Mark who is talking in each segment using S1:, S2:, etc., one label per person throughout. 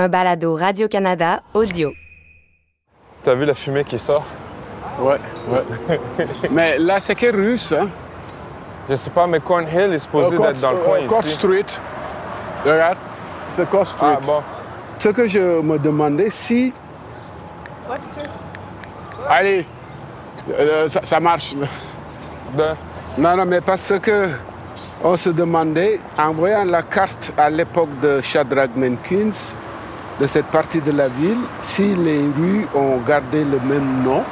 S1: un balado Radio-Canada audio.
S2: T'as vu la fumée qui sort?
S3: Ouais, ouais. mais là, c'est quelle rue, ça?
S2: Je sais pas, mais Cornhill est supposé
S3: Euh,
S2: d'être dans le
S3: Court-
S2: coin
S3: euh, Court
S2: ici.
S3: Street. Regarde, c'est Court Street.
S2: Ah bon.
S3: Ce que je me demandais, si... Allez, euh, ça, ça marche.
S2: De...
S3: Non, non, mais parce que on se demandait, en voyant la carte à l'époque de Shadrach Menkins, de cette partie de la ville, si les rues ont gardé le même nom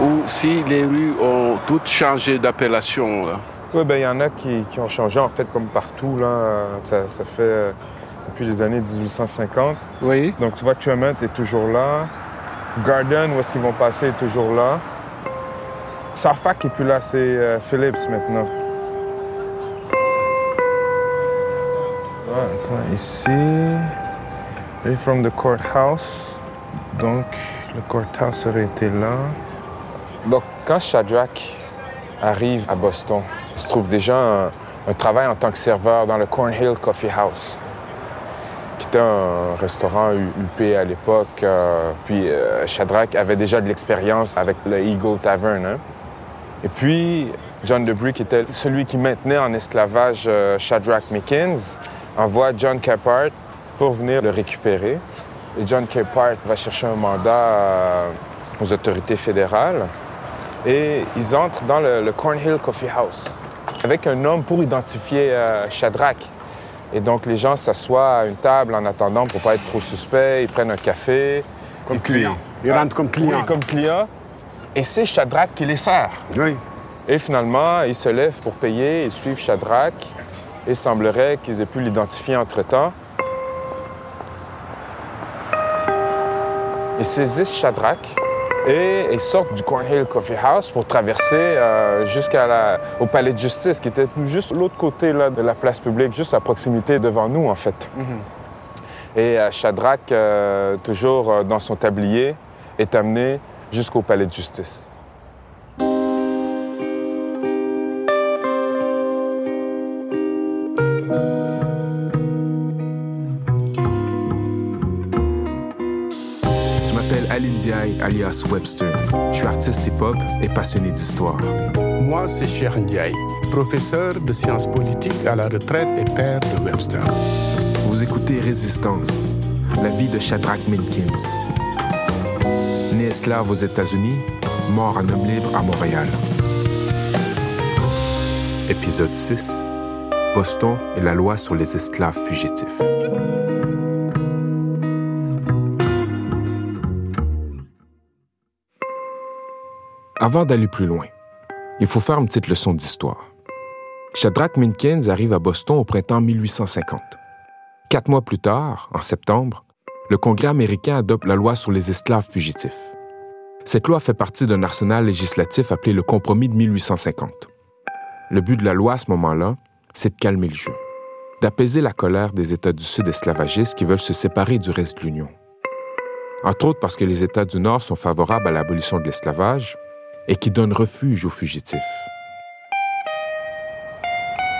S3: ou si les rues ont toutes changé d'appellation.
S2: Oui, ben il y en a qui, qui ont changé en fait comme partout là. Ça, ça fait euh, depuis les années 1850.
S3: Oui.
S2: Donc tu vois, Tremont est toujours là. Garden, où est-ce qu'ils vont passer, est toujours là. Suffolk est plus là, c'est euh, Phillips maintenant. Attends, ici. Et from the courthouse. Donc, le courthouse aurait été là. Donc, quand Shadrach arrive à Boston, il se trouve déjà un, un travail en tant que serveur dans le Cornhill Coffee House qui était un restaurant UP à l'époque. euh, puis euh, Shadrach avait déjà de l'expérience avec le Eagle Tavern. hein. Et puis, John Debris, qui était celui qui maintenait en esclavage euh, Shadrach Mickens, envoie John Capart pour venir le récupérer. Et John Capart va chercher un mandat euh, aux autorités fédérales. Et ils entrent dans le, le Cornhill Coffee House avec un homme pour identifier euh, Shadrach. Et donc, les gens s'assoient à une table en attendant pour pas être trop suspects. Ils prennent un café.
S3: Comme
S2: puis-
S3: client. Ils rentrent comme client.
S2: Oui, comme client. Et c'est Shadrach qui les sert.
S3: Oui.
S2: Et finalement, ils se lèvent pour payer, ils suivent Shadrach. Et il semblerait qu'ils aient pu l'identifier entre-temps. Ils saisissent Shadrach et ils sortent du Cornhill Coffee House pour traverser euh, jusqu'au palais de justice, qui était juste l'autre côté là, de la place publique, juste à proximité devant nous, en fait. Et euh, Shadrach, euh, toujours dans son tablier, est amené jusqu'au palais de justice.
S4: Alias Webster. Je suis artiste hip-hop et passionné d'histoire.
S3: Moi, c'est Cheikh Ndiaye, professeur de sciences politiques à la retraite et père de Webster.
S4: Vous écoutez Résistance, la vie de Shadrach Minkins. Né esclave aux États-Unis, mort en homme libre à Montréal. Épisode 6 Boston et la loi sur les esclaves fugitifs. Avant d'aller plus loin, il faut faire une petite leçon d'histoire. Shadrach Minkins arrive à Boston au printemps 1850. Quatre mois plus tard, en septembre, le Congrès américain adopte la loi sur les esclaves fugitifs. Cette loi fait partie d'un arsenal législatif appelé le Compromis de 1850. Le but de la loi à ce moment-là, c'est de calmer le jeu, d'apaiser la colère des États du Sud esclavagistes qui veulent se séparer du reste de l'Union. Entre autres parce que les États du Nord sont favorables à l'abolition de l'esclavage et qui donnent refuge aux fugitifs.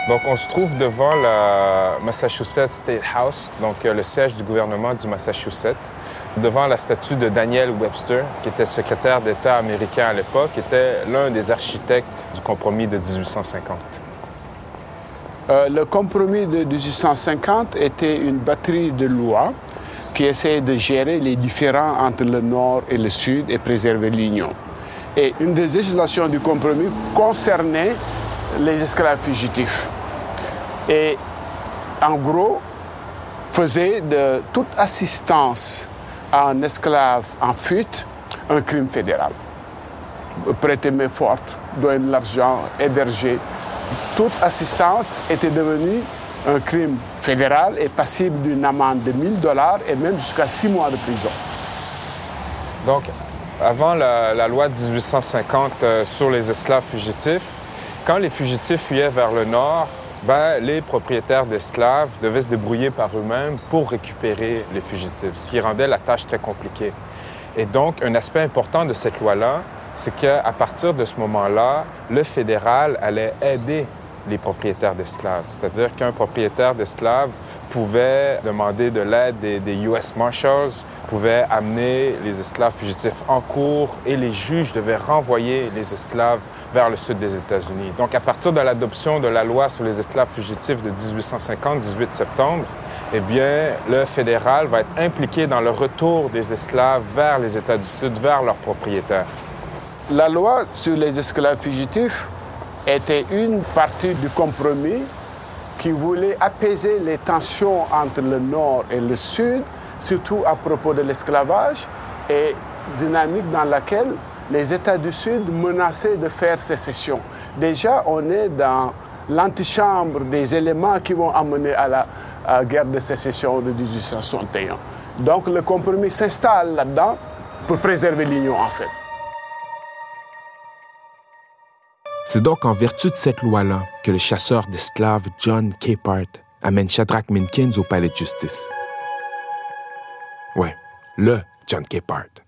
S2: Donc, on se trouve devant le Massachusetts State House, donc euh, le siège du gouvernement du Massachusetts, devant la statue de Daniel Webster, qui était secrétaire d'État américain à l'époque, qui était l'un des architectes du compromis de 1850.
S3: Euh, le compromis de 1850 était une batterie de lois qui essayaient de gérer les différends entre le Nord et le Sud et préserver l'Union. Et une des législations du compromis concernait les esclaves fugitifs. Et en gros, faisait de toute assistance à un esclave en fuite un crime fédéral. Prêter main forte, donner de l'argent, héberger. Toute assistance était devenue un crime fédéral et passible d'une amende de 1000 dollars et même jusqu'à six mois de prison.
S2: Donc, avant la, loi de 1850 euh, sur les esclaves fugitifs, quand les fugitifs fuyaient vers le nord, ben, les propriétaires d'esclaves devaient se débrouiller par eux-mêmes pour récupérer les fugitifs, ce qui rendait la tâche très compliquée. Et donc, un aspect important de cette loi-là, c'est qu'à partir de ce moment-là, le fédéral allait aider les propriétaires d'esclaves. C'est-à-dire qu'un propriétaire d'esclaves pouvait demander de l'aide des, US Marshals, pouvait amener les esclaves fugitifs en cours et les juges devaient renvoyer les esclaves vers le sud des États-Unis. Donc, à partir de l'adoption de la loi sur les esclaves fugitifs de 1850, 18 septembre, eh bien, le fédéral va être impliqué dans le retour des esclaves vers les États du Sud, vers leurs propriétaires.
S3: La loi sur les esclaves fugitifs était une partie du compromis qui voulait apaiser les tensions entre le Nord et le Sud, surtout à propos de l'esclavage, et dynamique dans laquelle les États du Sud menaçaient de faire sécession. Déjà, on est dans l'antichambre des éléments qui vont amener à la guerre de sécession de 1861. Donc le compromis s'installe là-dedans pour préserver l'Union en fait.
S4: C'est donc en vertu de cette loi-là que le chasseur d'esclaves John Capehart amène Shadrach Minkins au palais de justice. Ouais, le John Capehart,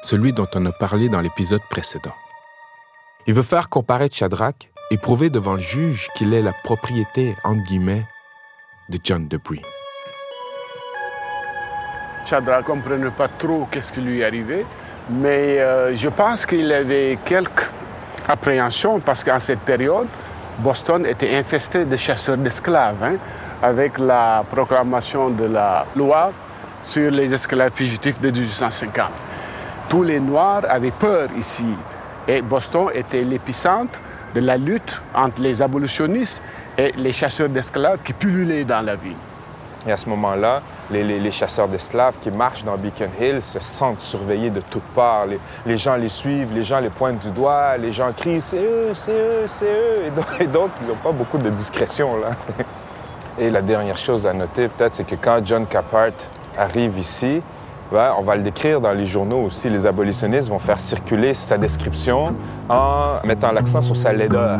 S4: celui dont on a parlé dans l'épisode précédent. Il veut faire comparaître Shadrach et prouver devant le juge qu'il est la propriété, entre guillemets, de John Debris.
S3: Shadrach ne comprenait pas trop qu'est-ce qui lui arrivait, mais euh, je pense qu'il avait quelques appréhensions parce qu'en cette période, Boston était infesté de chasseurs d'esclaves, hein, avec la proclamation de la loi sur les esclaves fugitifs de 1850. Tous les Noirs avaient peur ici et Boston était l'épicentre de la lutte entre les abolitionnistes et les chasseurs d'esclaves qui pullulaient dans la ville.
S2: Et à ce moment-là, les, les- chasseurs d'esclaves qui marchent dans Beacon Hill se sentent surveillés de toutes parts. Les, les gens les suivent, les gens les pointent du doigt, les gens crient c'est eux, c'est eux, c'est eux. Et donc, et donc, ils n'ont pas beaucoup de discrétion là. Et la dernière chose à noter peut-être, c'est que quand John Capart arrive ici, ben, on va le décrire dans les journaux aussi. Les abolitionnistes vont faire circuler sa description en mettant l'accent sur sa laideur.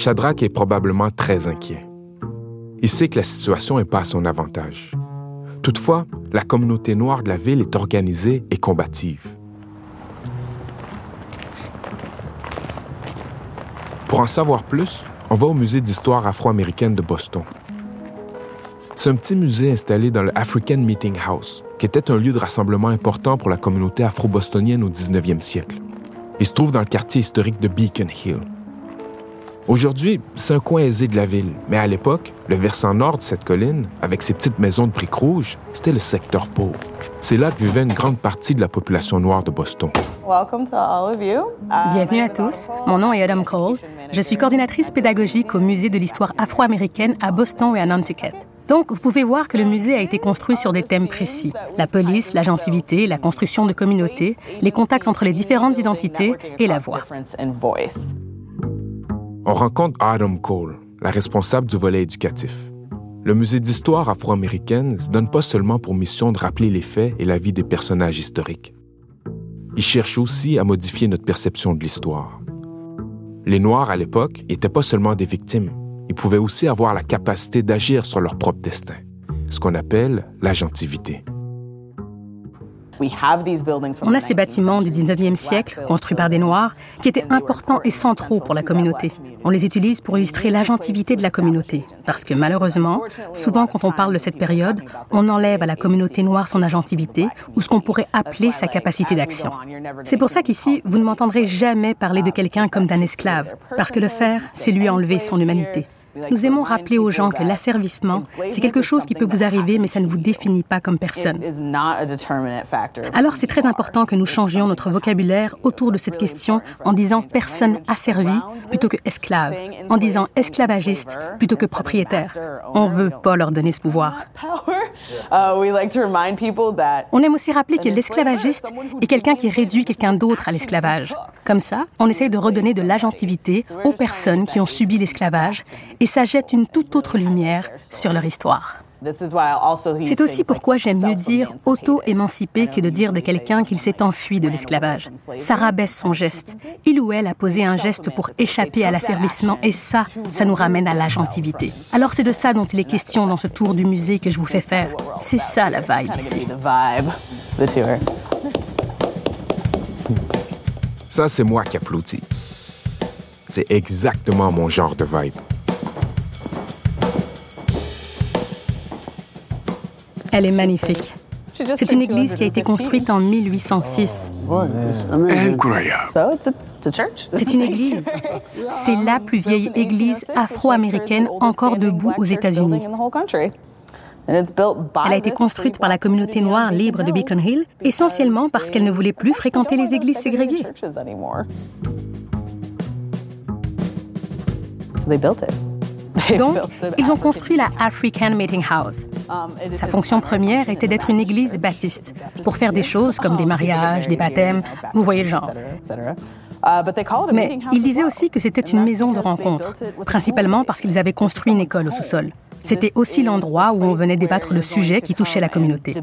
S4: Shadrach est probablement très inquiet. Il sait que la situation n'est pas à son avantage. Toutefois, la communauté noire de la ville est organisée et combative. Pour en savoir plus, on va au musée d'histoire afro-américaine de Boston. C'est un petit musée installé dans le African Meeting House, qui était un lieu de rassemblement important pour la communauté afro-bostonienne au 19e siècle. Il se trouve dans le quartier historique de Beacon Hill. Aujourd'hui, c'est un coin aisé de la ville, mais à l'époque, le versant nord de cette colline, avec ses petites maisons de briques rouges, c'était le secteur pauvre. C'est là que vivait une grande partie de la population noire de Boston.
S5: Welcome to all of you. Uh,
S6: Bienvenue à tous. Mon nom est Adam Cole. Je suis coordinatrice pédagogique au Musée de l'histoire afro-américaine à Boston et à Nantucket. Donc, vous pouvez voir que le musée a été construit sur des thèmes précis. La police, l'agentivité, la construction de communautés, les contacts entre les différentes identités et la voix.
S4: On rencontre Adam Cole, la responsable du volet éducatif. Le musée d'histoire afro-américaine se donne pas seulement pour mission de rappeler les faits et la vie des personnages historiques. Il cherche aussi à modifier notre perception de l'histoire. Les Noirs, à l'époque, n'étaient pas seulement des victimes, ils pouvaient aussi avoir la capacité d'agir sur leur propre destin, ce qu'on appelle l'agentivité.
S6: On a ces bâtiments du 19e siècle, construits par des Noirs, qui étaient importants et centraux pour la communauté. On les utilise pour illustrer l'agentivité de la communauté. Parce que malheureusement, souvent quand on parle de cette période, on enlève à la communauté noire son agentivité ou ce qu'on pourrait appeler sa capacité d'action. C'est pour ça qu'ici, vous ne m'entendrez jamais parler de quelqu'un comme d'un esclave. Parce que le faire, c'est lui enlever son humanité. Nous aimons rappeler aux gens que l'asservissement, c'est quelque chose qui peut vous arriver, mais ça ne vous définit pas comme personne. Alors c'est très important que nous changions notre vocabulaire autour de cette question en disant personne asservie plutôt que esclave, en disant esclavagiste plutôt que propriétaire. On ne veut pas leur donner ce pouvoir.
S5: Power. Uh, we like to remind people that
S6: On aime aussi rappeler que l'esclavagiste est quelqu'un qui réduit quelqu'un d'autre à l'esclavage. Comme ça, on essaye de redonner de l'agentivité aux personnes qui ont subi l'esclavage et ça jette une toute autre lumière sur leur histoire.
S5: This is why I also use
S6: C'est aussi pourquoi j'aime mieux dire auto-émancipé que de dire de quelqu'un qu'il s'est enfui de l'esclavage. Ça rabaisse son geste. Il ou elle a posé un geste pour échapper à l'asservissement et ça, ça nous ramène à l'agentivité. Alors c'est de ça dont il est question dans ce tour du musée que je vous fais faire. C'est ça la vibe ici.
S4: Ça, c'est moi qui applaudis. c'est exactement mon genre de vibe.
S6: Elle est magnifique. C'est une église qui a été construite en 1806.
S3: Incroyable.
S5: So it's a, it's a church.
S6: C'est une église. C'est la plus vieille église afro-américaine encore debout aux États-Unis. Elle a été construite par la communauté noire libre de Beacon Hill, essentiellement parce qu'elle ne voulait plus fréquenter les églises ségrégées. Donc, ils ont construit la African Meeting House. Sa fonction première était d'être une église baptiste, pour faire des choses comme des mariages, des baptêmes, vous voyez le genre. Mais ils disaient aussi que c'était une maison de rencontre, principalement parce qu'ils avaient construit une école au sous-sol. C'était aussi l'endroit où on venait débattre de sujets qui touchaient la communauté.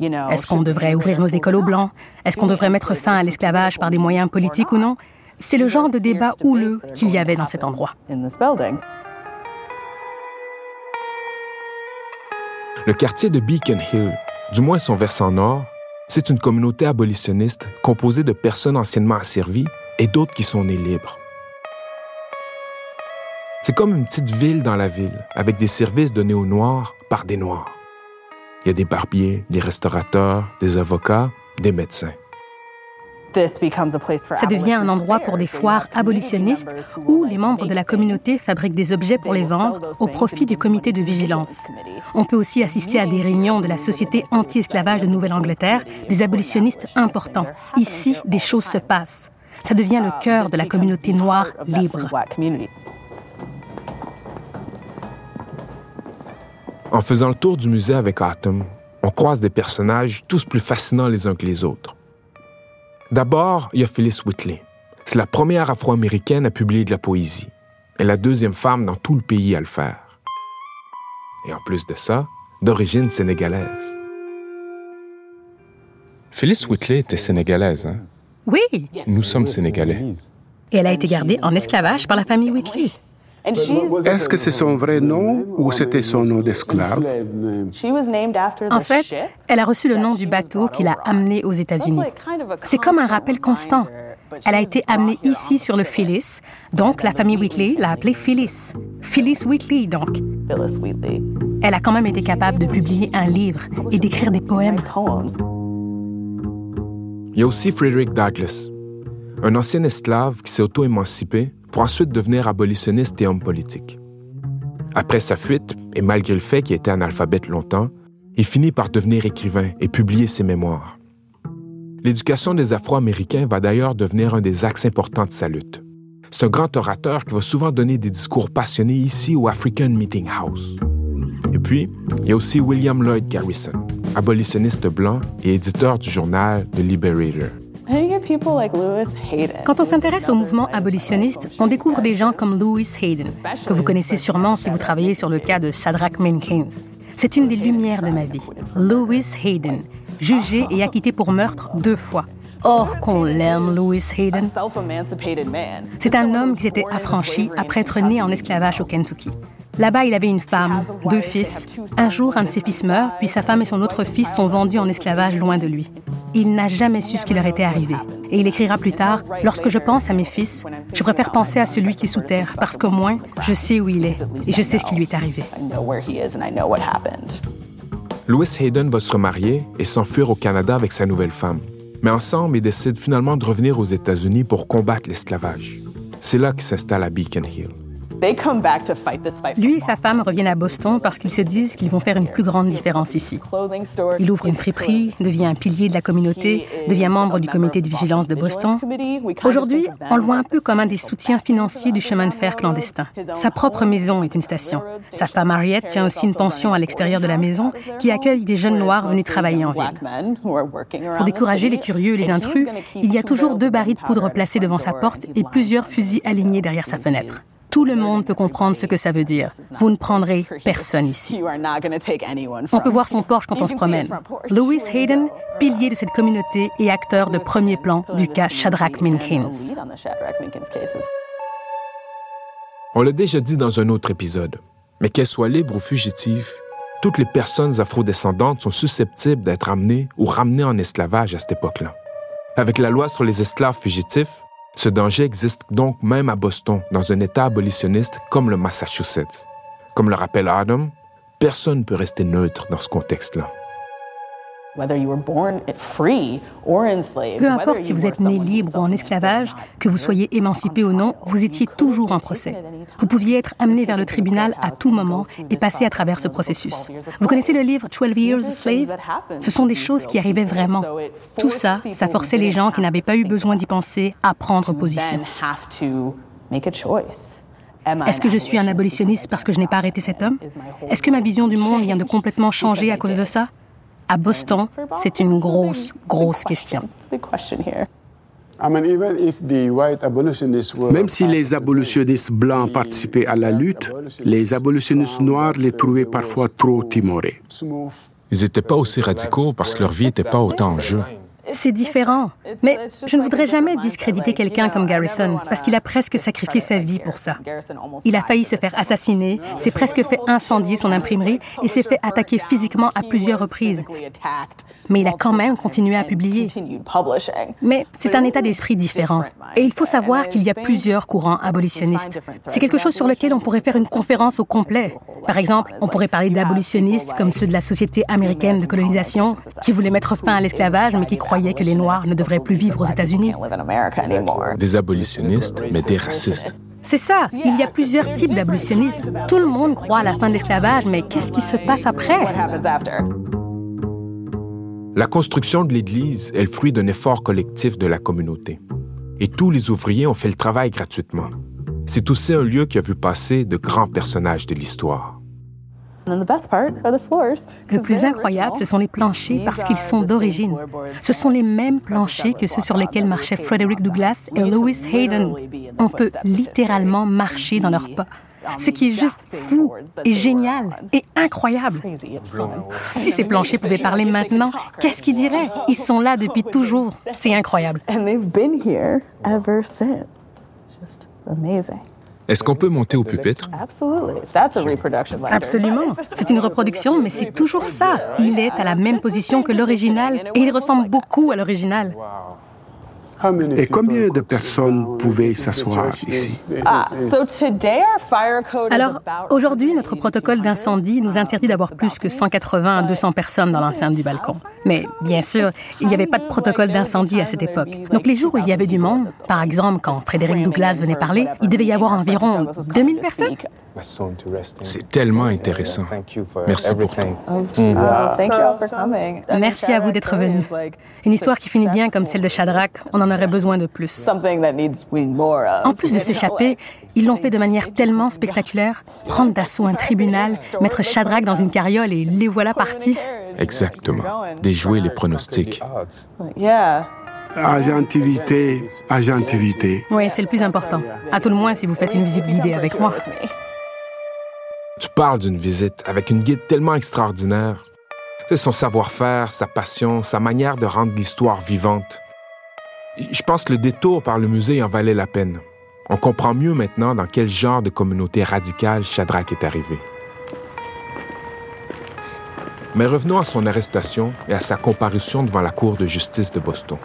S6: Est-ce qu'on devrait ouvrir nos écoles aux Blancs? Est-ce qu'on devrait mettre fin à l'esclavage par des moyens politiques ou non? C'est le genre de débat houleux qu'il y avait dans cet endroit.
S4: Le quartier de Beacon Hill, du moins son versant nord, c'est une communauté abolitionniste composée de personnes anciennement asservies et d'autres qui sont nées libres. C'est comme une petite ville dans la ville, avec des services donnés aux Noirs par des Noirs. Il y a des barbiers, des restaurateurs, des avocats, des médecins.
S6: Ça devient un endroit pour des foires abolitionnistes où les membres de la communauté fabriquent des objets pour les vendre au profit du comité de vigilance. On peut aussi assister à des réunions de la Société anti-esclavage de Nouvelle-Angleterre, des abolitionnistes importants. Ici, des choses se passent. Ça devient le cœur de la communauté noire libre.
S4: En faisant le tour du musée avec Autumn, on croise des personnages tous plus fascinants les uns que les autres. D'abord, il y a Phyllis Whitley. C'est la première afro-américaine à publier de la poésie et la deuxième femme dans tout le pays à le faire. Et en plus de ça, d'origine sénégalaise.
S2: Phyllis Whitley était sénégalaise. Hein?
S6: Oui,
S2: Nous sommes sénégalais.
S6: et elle a été gardée en esclavage par la famille Whitley.
S3: Est-ce que c'est son vrai nom ou c'était son nom d'esclave?
S6: En fait, elle a reçu le nom du bateau qui l'a amenée aux États-Unis. C'est comme un rappel constant. Elle a été amenée ici sur le Phyllis, donc la famille Whitley l'a appelée Phyllis. Phyllis Whitley, donc. Elle a quand même été capable de publier un livre et d'écrire des poèmes.
S4: Il y a aussi Frederick Douglass, un ancien esclave qui s'est auto-émancipé pour ensuite devenir abolitionniste et homme politique. Après sa fuite, et malgré le fait qu'il était analphabète longtemps, il finit par devenir écrivain et publier ses mémoires. L'éducation des Afro-Américains va d'ailleurs devenir un des axes importants de sa lutte. C'est un grand orateur qui va souvent donner des discours passionnés ici au African Meeting House. Et puis, il y a aussi William Lloyd Garrison, abolitionniste blanc et éditeur du journal The Liberator.
S6: Quand on s'intéresse au mouvement abolitionniste, on découvre des gens comme Louis Hayden, que vous connaissez sûrement si vous travaillez sur le cas de Shadrach Minkins. C'est une des lumières de ma vie. Louis Hayden, jugé et acquitté pour meurtre deux fois. Oh, qu'on l'aime, Louis Hayden. C'est un homme qui s'était affranchi après être né en esclavage au Kentucky. Là-bas, il avait une femme, deux fils. Un jour, un de ses fils meurt, puis sa femme et son autre fils sont vendus en esclavage loin de lui. Il n'a jamais su ce qui leur était arrivé. Et il écrira plus tard, Lorsque je pense à mes fils, je préfère penser à celui qui est sous terre, parce qu'au moins, je sais où il est et je sais ce qui lui est arrivé.
S4: Louis Hayden va se remarier et s'enfuir au Canada avec sa nouvelle femme. Mais ensemble, ils décident finalement de revenir aux États-Unis pour combattre l'esclavage. C'est là qu'ils s'installent à Beacon Hill.
S6: Lui et sa femme reviennent à Boston parce qu'ils se disent qu'ils vont faire une plus grande différence ici. Il ouvre une friperie, devient un pilier de la communauté, devient membre du comité de vigilance de Boston. Aujourd'hui, on le voit un peu comme un des soutiens financiers du chemin de fer clandestin. Sa propre maison est une station. Sa femme Harriet tient aussi une pension à l'extérieur de la maison qui accueille des jeunes noirs venus travailler en ville. Pour décourager les curieux et les intrus, il y a toujours deux barils de poudre placés devant sa porte et plusieurs fusils alignés derrière sa fenêtre. Tout le monde peut comprendre ce que ça veut dire. Vous ne prendrez personne ici. On peut voir son Porsche quand on se promène. Louis Hayden, pilier de cette communauté et acteur de premier plan du cas Shadrach Minkins.
S4: On l'a déjà dit dans un autre épisode, mais qu'elles soient libres ou fugitives, toutes les personnes afrodescendantes sont susceptibles d'être amenées ou ramenées en esclavage à cette époque-là. Avec la loi sur les esclaves fugitifs, Ce danger existe donc même à Boston, dans un État abolitionniste comme le Massachusetts. Comme le rappelle Adam, personne ne peut rester neutre dans ce contexte-là.
S6: Peu importe si vous êtes né libre ou en esclavage, que vous soyez émancipé ou non, vous étiez toujours en procès. Vous pouviez être amené vers le tribunal à tout moment et passer à travers ce processus. Vous connaissez le livre 12 Years a Slave Ce sont des choses qui arrivaient vraiment. Tout ça, ça forçait les gens qui n'avaient pas eu besoin d'y penser à prendre position. Est-ce que je suis un abolitionniste parce que je n'ai pas arrêté cet homme? Est-ce que ma vision du monde vient de complètement changer à cause de ça? À Boston, c'est une grosse, grosse question.
S3: Même si les abolitionnistes blancs participaient à la lutte, les abolitionnistes noirs les trouvaient parfois trop timorés.
S4: Ils n'étaient pas aussi radicaux parce que leur vie n'était pas autant en jeu.
S6: C'est différent. Mais je ne voudrais jamais discréditer quelqu'un comme Garrison, parce qu'il a presque sacrifié sa vie pour ça. Il a failli se faire assassiner, s'est presque fait incendier son imprimerie et s'est fait attaquer physiquement à plusieurs reprises mais il a quand même continué à publier. Mais c'est un état d'esprit différent. Et il faut savoir qu'il y a plusieurs courants abolitionnistes. C'est quelque chose sur lequel on pourrait faire une conférence au complet. Par exemple, on pourrait parler d'abolitionnistes comme ceux de la Société américaine de colonisation, qui voulaient mettre fin à l'esclavage, mais qui croyaient que les Noirs ne devraient plus vivre aux États-Unis.
S4: Des abolitionnistes, mais des racistes.
S6: C'est ça. Il y a plusieurs types d'abolitionnisme. Tout le monde croit à la fin de l'esclavage, mais qu'est-ce qui se passe après?
S4: La construction de l'Église est le fruit d'un effort collectif de la communauté. Et tous les ouvriers ont fait le travail gratuitement. C'est aussi un lieu qui a vu passer de grands personnages de l'histoire.
S6: Le plus incroyable, ce sont les planchers parce qu'ils sont d'origine. Ce sont les mêmes planchers que ceux sur lesquels marchaient Frederick Douglass et Lewis Hayden. On peut littéralement marcher dans leurs pas ce qui est juste fou et génial et incroyable. Si ces planchers pouvaient parler maintenant, qu'est-ce qu'ils diraient? Ils sont là depuis toujours. C'est incroyable.
S4: Est-ce qu'on peut monter au pupitre?
S6: Absolument. C'est une reproduction, mais c'est toujours ça. Il est à la même position que l'original et il ressemble beaucoup à l'original.
S3: Et combien de personnes pouvaient s'asseoir ici?
S6: Ah, Alors, aujourd'hui, notre protocole d'incendie nous interdit d'avoir plus que 180 à 200 personnes dans l'enceinte du balcon. Mais bien sûr, il n'y avait pas de protocole d'incendie à cette époque. Donc les jours où il y avait du monde, par exemple quand Frédéric Douglas venait parler, il devait y avoir environ 2000 personnes.
S4: C'est tellement intéressant. Merci pour tout.
S6: Merci à vous d'être venus. Une histoire qui finit bien comme celle de Shadrach, on en aurait besoin de plus. En plus de s'échapper, ils l'ont fait de manière tellement spectaculaire. Prendre d'assaut un tribunal, mettre Shadrach dans une carriole et les voilà partis.
S4: Exactement. Déjouer les pronostics.
S3: Agentivité, agentivité.
S6: Oui, c'est le plus important. À tout le moins si vous faites une visite guidée avec moi.
S4: Tu parles d'une visite avec une guide tellement extraordinaire. C'est son savoir-faire, sa passion, sa manière de rendre l'histoire vivante. Je pense que le détour par le musée en valait la peine. On comprend mieux maintenant dans quel genre de communauté radicale Shadrach est arrivé. Mais revenons à son arrestation et à sa comparution devant la Cour de justice de Boston.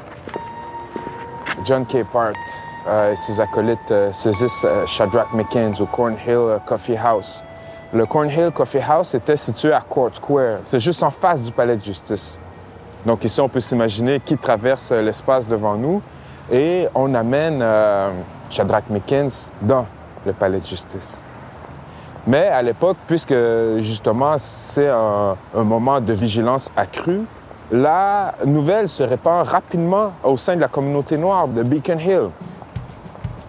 S2: John Capehart euh, et ses acolytes euh, saisissent euh, Shadrach McKenzie au Cornhill Coffee House. Le Cornhill Coffee House était situé à Court Square. C'est juste en face du palais de justice. Donc ici, on peut s'imaginer qui traverse l'espace devant nous et on amène euh, Shadrach McKenzie dans le palais de justice. Mais à l'époque, puisque justement c'est un, un, moment de vigilance accrue, la nouvelle se répand rapidement au sein de la communauté noire de Beacon Hill.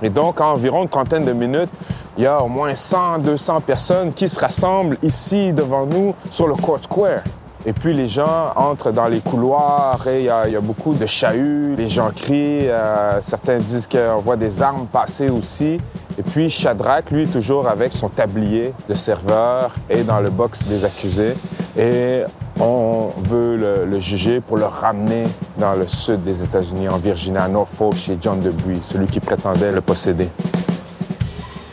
S2: Et donc, en environ une trentaine de minutes, il y a au moins 100, 200 personnes qui se rassemblent ici devant nous sur le Court Square. Et puis les gens entrent dans les couloirs et il y a, beaucoup de chahuts, les gens crient, euh, certains disent qu'on voit des armes passer aussi. Et puis Shadrach, lui, toujours avec son tablier de serveur, est dans le box des accusés et on veut le, juger pour le ramener dans le sud des États-Unis, en Virginie, à Norfolk, chez John Debris, celui qui prétendait le posséder.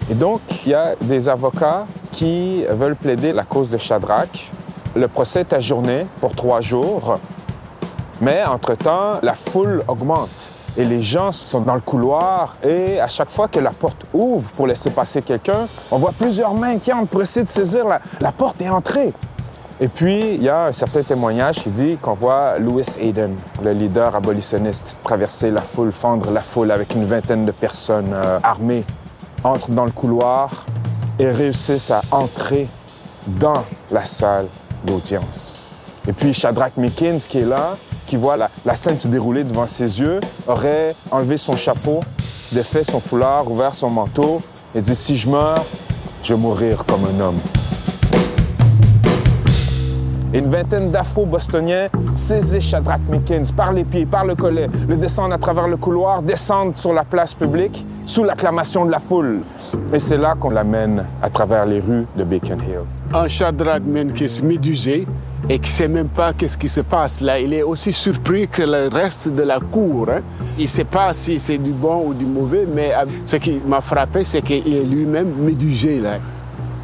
S2: Et donc, il y a des avocats qui veulent plaider la cause de Shadrach. Le procès est ajourné pour trois jours, mais entre-temps, la foule augmente. Et les gens sont dans le couloir et à chaque fois que la porte ouvre pour laisser passer quelqu'un, on voit plusieurs mains qui pour essayer de saisir la, la porte et entrer. Et puis, il y a un certain témoignage qui dit qu'on voit Louis Hayden, le leader abolitionniste, traverser la foule, fendre la foule avec une vingtaine de personnes euh, armées, entre dans le couloir et réussissent à entrer dans la salle Et puis Shadrach Mickens, qui est là, qui voit la, la scène se dérouler devant ses yeux, aurait enlevé son chapeau, défait son foulard, ouvert son manteau et dit Si je meurs, je vais mourir comme un homme. Et une vingtaine d'afro-bostoniens saisissent Shadrach Mickens par les pieds, par le collet, le descendent à travers le couloir, descendent sur la place publique sous l'acclamation de la foule. Et c'est là qu'on l'amène à travers les rues de Beacon Hill.
S3: Un Shadrach Menkes médusé et qui ne sait même pas qu'est-ce qui se passe là. Il est aussi surpris que le reste de la cour. hein. Il ne sait pas si c'est du bon ou du mauvais, mais ce qui m'a frappé, c'est qu'il est lui-même médusé là.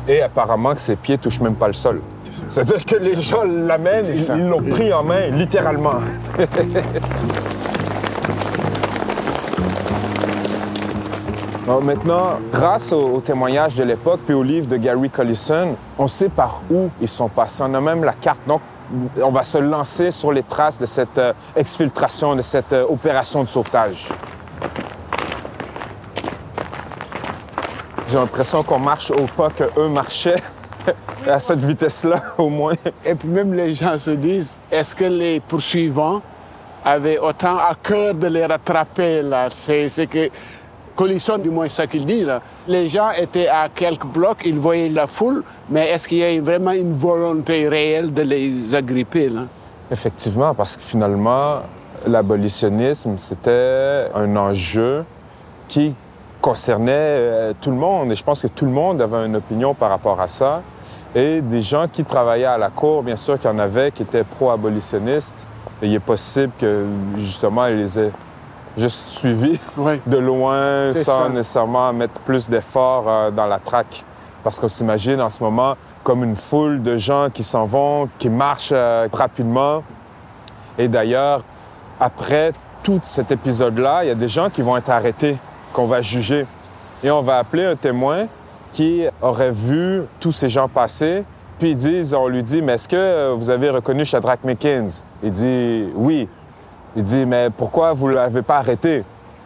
S2: Et apparemment que ses pieds touchent même pas le sol. C'est-à-dire que les gens l'amènent, ils l'ont pris en main, littéralement. Bon, maintenant, grâce au, au témoignage de l'époque puis au livre de Gary Collison, on sait par où ils sont passés. On a même la carte. Donc, on va se lancer sur les traces de cette euh, exfiltration, de cette euh, opération de sauvetage. J'ai l'impression qu'on marche au pas qu'eux marchaient, à cette vitesse-là, au moins.
S3: Et puis même les gens se disent, est-ce que les poursuivants avaient autant à cœur de les rattraper là? C'est c'est que Collisson, du moins ça qu'il dit là, les gens étaient à quelques blocs, ils voyaient la foule, mais est-ce qu'il y a vraiment une volonté réelle de les agripper là?
S2: Effectivement, parce que finalement, l'abolitionnisme, c'était un enjeu qui concernait euh, tout le monde. Et je pense que tout le monde avait une opinion par rapport à ça. Et des gens qui travaillaient à la cour, bien sûr qu'il y en avait qui étaient pro-abolitionnistes. Et il est possible que, justement, ils les aient juste suivis
S3: Oui.
S2: de loin, sans
S3: ça.
S2: nécessairement mettre plus d'efforts euh, dans la traque. Parce qu'on s'imagine en ce moment comme une foule de gens qui s'en vont, qui marchent euh, rapidement. Et d'ailleurs, après tout cet épisode-là, il y a des gens qui vont être arrêtés, qu'on va juger. Et on va appeler un témoin qui aurait vu tous ces gens passer. Puis disent, on lui dit, mais est-ce que euh, vous avez reconnu Shadrach Mickens? Il dit, oui. Il dit, mais pourquoi vous ne l'avez pas arrêté?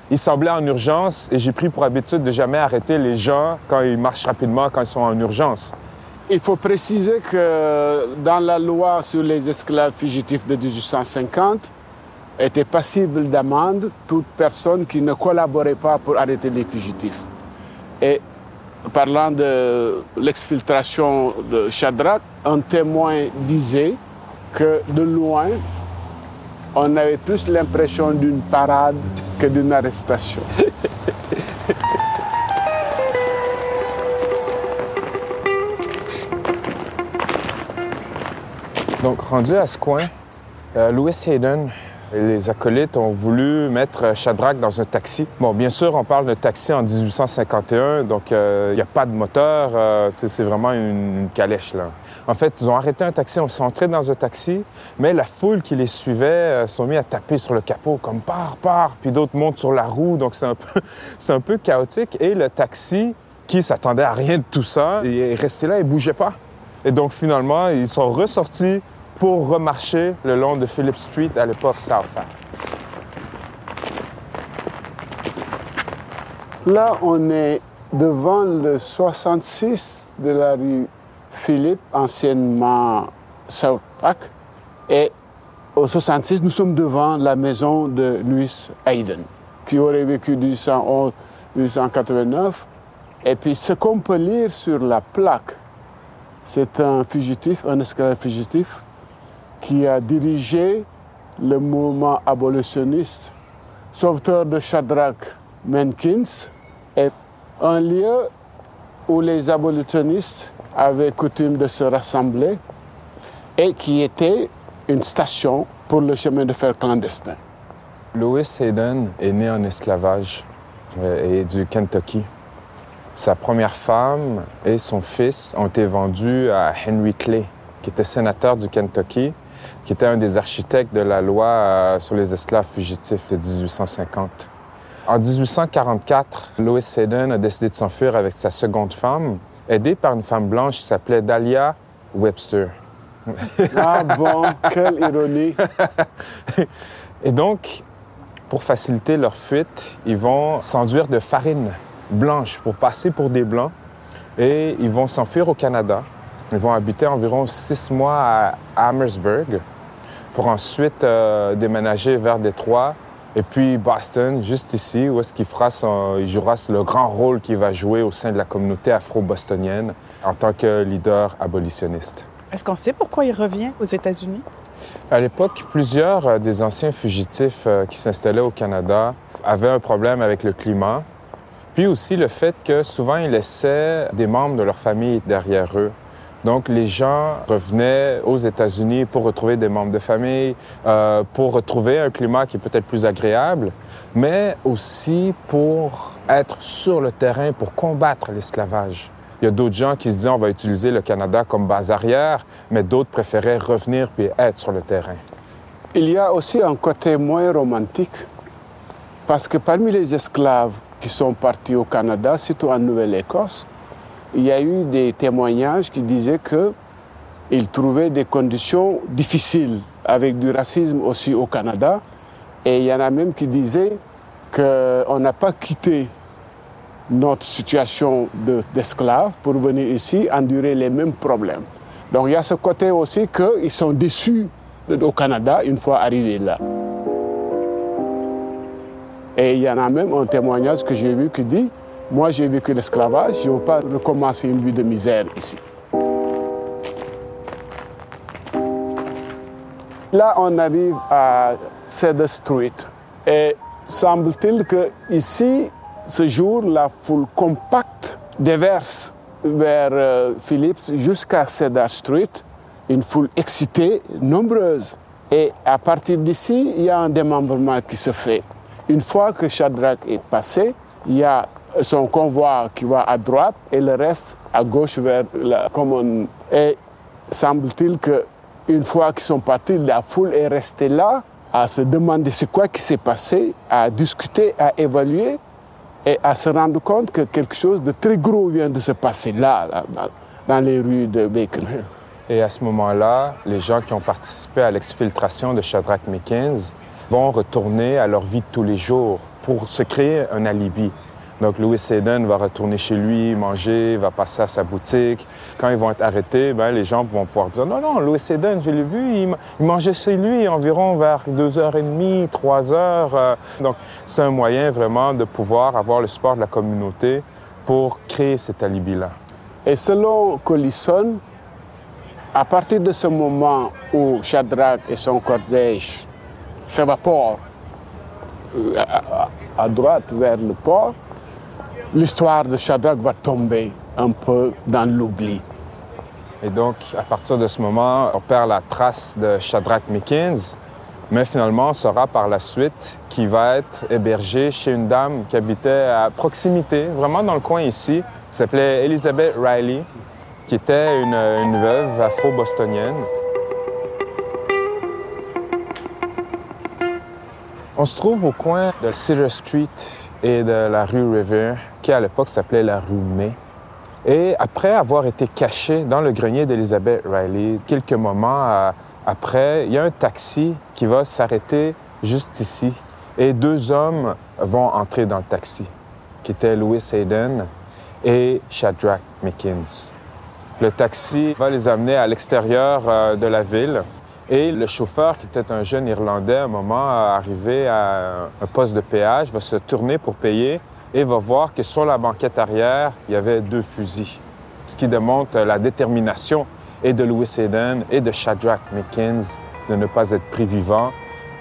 S2: Il semblait en urgence et j'ai pris pour habitude de jamais arrêter les gens quand ils marchent rapidement, quand ils sont en urgence.
S3: Il faut préciser que dans la loi sur les esclaves fugitifs de 1850, était passible d'amende toute personne qui ne collaborait pas pour arrêter les fugitifs. Et parlant de l'exfiltration de Shadrach, un témoin disait que de loin, on avait plus l'impression d'une parade que d'une arrestation.
S2: Donc, rendu à ce coin, euh, Louis Hayden les acolytes ont voulu mettre Shadrach dans un taxi. Bon, bien sûr, on parle de taxi en 1851, donc euh, il n'y a pas de moteur, euh, c'est vraiment une, calèche, là. En fait, ils ont arrêté un taxi, on sont entrés dans un taxi, mais la foule qui les suivait euh, sont mis à taper sur le capot, comme pars, pars, puis d'autres montent sur la roue, donc c'est un peu, un peu chaotique. Et le taxi, qui s'attendait à rien de tout ça, il est resté là, il bougeait pas. Et donc, finalement, ils sont ressortis pour remarcher le long de Phillip Street, à l'époque South Park.
S3: Là, on est devant le 66 de la rue Philippe, anciennement South Park. Et au 66, nous sommes devant la maison de Louis Hayden, qui aurait vécu 1811-1889. Et puis, ce qu'on peut lire sur la plaque, c'est un fugitif, un esclave fugitif, qui a dirigé le mouvement abolitionniste, sauveteur de Shadrach Menkins, est un lieu où les abolitionnistes avaient coutume de se rassembler et qui était une station pour le chemin de fer clandestin.
S2: Louis Hayden est né en esclavage euh, et du Kentucky. Sa première femme et son fils ont été vendus à Henry Clay, qui était sénateur du Kentucky. Qui était un des architectes de la loi euh, sur les esclaves fugitifs de 1850. En 1844, Louis Seddon a décidé de s'enfuir avec sa seconde femme, aidé par une femme blanche qui s'appelait Dahlia Webster.
S3: Ah bon, quelle ironie.
S2: Et donc, pour faciliter leur fuite, ils vont s'enduire de farine blanche pour passer pour des blancs et ils vont s'enfuir au Canada. Ils vont habiter environ six mois à Amherstburg pour ensuite euh, déménager vers Détroit et puis Boston, juste ici, où est-ce qu'il fera son, il jouera le grand rôle qu'il va jouer au sein de la communauté afro-bostonienne en tant que leader abolitionniste.
S7: Est-ce qu'on sait pourquoi il revient aux États-Unis?
S2: À l'époque, plusieurs euh, des anciens fugitifs euh, qui s'installaient au Canada avaient un problème avec le climat, puis aussi le fait que souvent ils laissaient des membres de leur famille derrière eux. Donc les gens revenaient aux États-Unis pour retrouver des membres de famille, euh, pour retrouver un climat qui est peut-être plus agréable, mais aussi pour être sur le terrain, pour combattre l'esclavage. Il y a d'autres gens qui se disaient on va utiliser le Canada comme base arrière, mais d'autres préféraient revenir puis être sur le terrain.
S3: Il y a aussi un côté moins romantique, parce que parmi les esclaves qui sont partis au Canada, surtout en Nouvelle-Écosse, il y a eu des témoignages qui disaient qu'ils trouvaient des conditions difficiles, avec du racisme aussi au Canada. Et il y en a même qui disaient qu'on n'a pas quitté notre situation d'esclave pour venir ici endurer les mêmes problèmes. Donc il y a ce côté aussi qu'ils sont déçus au Canada une fois arrivés là. Et il y en a même un témoignage que j'ai vu qui dit Moi, j'ai vécu l'esclavage, je ne veux pas recommencer une vie de misère ici. Là, on arrive à Cedar Street. Et semble-t-il que ici, ce jour, la foule compacte déverse vers euh, Phillips jusqu'à Cedar Street, une foule excitée, nombreuse. Et à partir d'ici, il y a un démembrement qui se fait. Une fois que Shadrach est passé, il y a son convoi qui va à droite et le reste à gauche vers la commune. Et semble-t-il qu'une fois qu'ils sont partis, la foule est restée là à se demander ce quoi qui s'est passé, à discuter, à évaluer et à se rendre compte que quelque chose de très gros vient de se passer là, dans les rues de Bacon.
S2: Et à ce moment-là, les gens qui ont participé à l'exfiltration de Shadrach Mickens vont retourner à leur vie de tous les jours pour se créer un alibi. Donc Louis Seddon va retourner chez lui, manger, va passer à sa boutique. Quand ils vont être arrêtés, ben, les gens vont pouvoir dire non, non, Louis Seddon, je l'ai vu, il, mangeait chez lui environ vers 2h30, 3h. Euh. Donc c'est un moyen vraiment de pouvoir avoir le support de la communauté pour créer cet alibi-là.
S3: Et selon Collison, à partir de ce moment où Shadrach et son cortège s'évapore euh, à, droite vers le port, l'histoire de Shadrach va tomber un peu dans l'oubli.
S2: Et donc, à partir de ce moment, on perd la trace de Shadrach Mickens, mais finalement, on saura par la suite qu'il va être hébergé chez une dame qui habitait à proximité, vraiment dans le coin ici, qui s'appelait Elizabeth Riley, qui était une, une veuve afro-bostonienne. On se trouve au coin de Cedar Street et de la rue River, qui à l'époque s'appelait la rue May. Et après avoir été caché dans le grenier d'Elizabeth Riley, quelques moments euh, après, il y a un taxi qui va s'arrêter juste ici. Et deux hommes vont entrer dans le taxi, qui étaient Louis Hayden et Shadrach Mickens. Le taxi va les amener à l'extérieur euh, de la ville. Et le chauffeur, qui était un jeune Irlandais, à un moment, arrivé à un poste de péage, va se tourner pour payer et va voir que sur la banquette arrière, il y avait deux fusils. Ce qui démontre la détermination et de Louis Hayden et de Shadrach Mickens de ne pas être pris vivant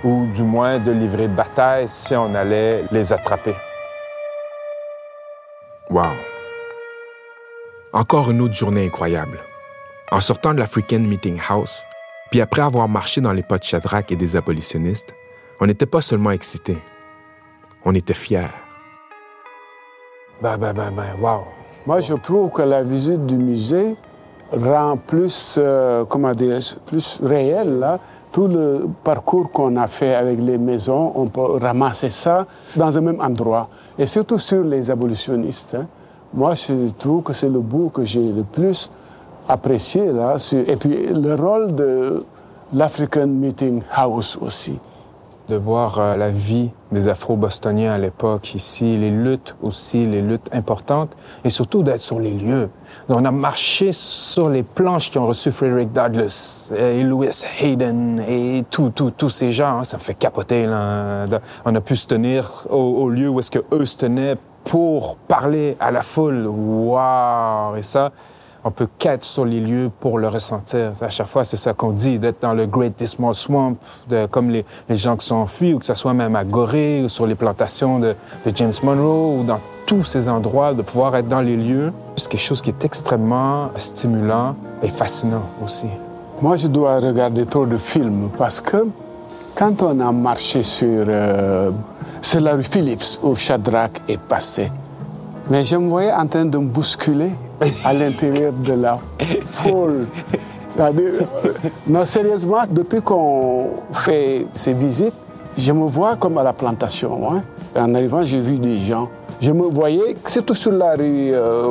S2: ou du moins de livrer bataille si on allait les attraper.
S4: Wow! Encore une autre journée incroyable. En sortant de l'African Meeting House, puis après avoir marché dans les pas de Shadrach et des abolitionnistes, on n'était pas seulement excités, on était fiers.
S3: Ben, ben, ben, ben, wow. Moi, je trouve que la visite du musée rend plus, euh, comment dire, plus réel là, tout le parcours qu'on a fait avec les maisons, on peut ramasser ça dans un même endroit. Et surtout sur les abolitionnistes. hein. Moi, je trouve que c'est le bout que j'ai le plus apprécié. Là, et puis le rôle de l'African Meeting House aussi.
S2: de voir euh, la vie des Afro-Bostoniens à l'époque ici, les luttes aussi, les luttes importantes, et surtout d'être sur les lieux. On a marché sur les planches qui ont reçu Frederick Douglass et Lewis Hayden et tous tout, tous ces gens. hein. Ça me fait capoter. Là. On a pu se tenir au, au lieu où est-ce que eux se tenaient pour parler à la foule. Waouh! Et ça, on peut qu'être sur les lieux pour le ressentir. À chaque fois, c'est ça qu'on dit, d'être dans le Great Dismal Swamp, comme les, les gens qui sont enfuis, ou que ce soit même à Gorée, ou sur les plantations de, de James Monroe, ou dans tous ces endroits, de pouvoir être dans les lieux, c'est quelque chose qui est extrêmement stimulant et fascinant aussi.
S3: Moi, je dois regarder trop de films parce que quand on a marché sur, euh, sur la rue Phillips où Shadrach est passé, mais je me voyais en train de me bousculer à l'intérieur de la foule. Euh, Non, sérieusement, depuis qu'on fait ces visites, je me vois comme à la plantation. hein. En arrivant, j'ai vu des gens. Je me voyais, surtout sur la rue euh,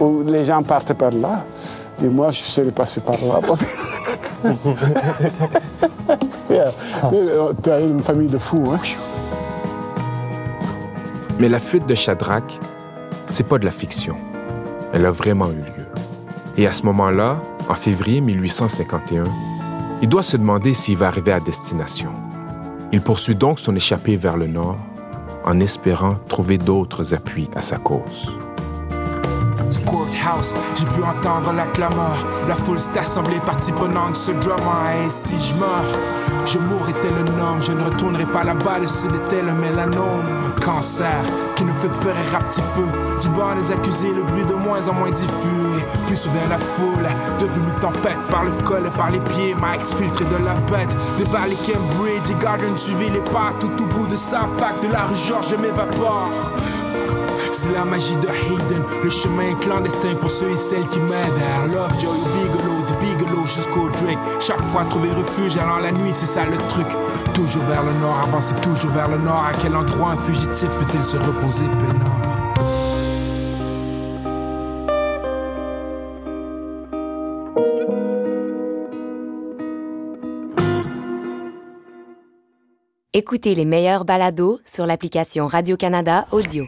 S3: où les gens partaient par là. Et moi, je serais passé par là. Parce. Yeah. Tu as une famille de fous. Hein?
S2: Mais la fuite de Shadrach, c'est pas de la fiction. Elle a vraiment eu lieu. Et à ce moment-là, en février 1851, il doit se demander s'il va arriver à destination. Il poursuit donc son échappée vers le nord en espérant trouver d'autres appuis à sa cause.
S4: du courthouse, j'ai pu entendre la clameur. La foule s'est assemblée, partie prenante, ce drama. Et si je meurs, je mourrai tel un homme. Je ne retournerai pas là-bas, le sud est tel un mélanome. Cancer qui nous fait peur et rap petit feu. Du banc des accusés, le bruit de moins en moins diffus. Et plus soudain la foule, devenue tempête par le col et par les pieds. Mike filtré de la bête. Déval les Cambridge et Garden suivi les pas tout au bout de sa fac. De la rue Georges, je m'évapore. C'est la magie de Hayden, le chemin clandestin pour ceux et celles qui m'aident. Love, Joy, Bigelow, Bigelow jusqu'au Drake. Chaque fois trouver refuge allant la nuit, c'est ça le truc. Toujours vers le nord, avancer toujours vers le nord. À quel endroit un fugitif peut-il se reposer peinard?
S1: Écoutez les meilleurs balados sur l'application Radio-Canada Audio.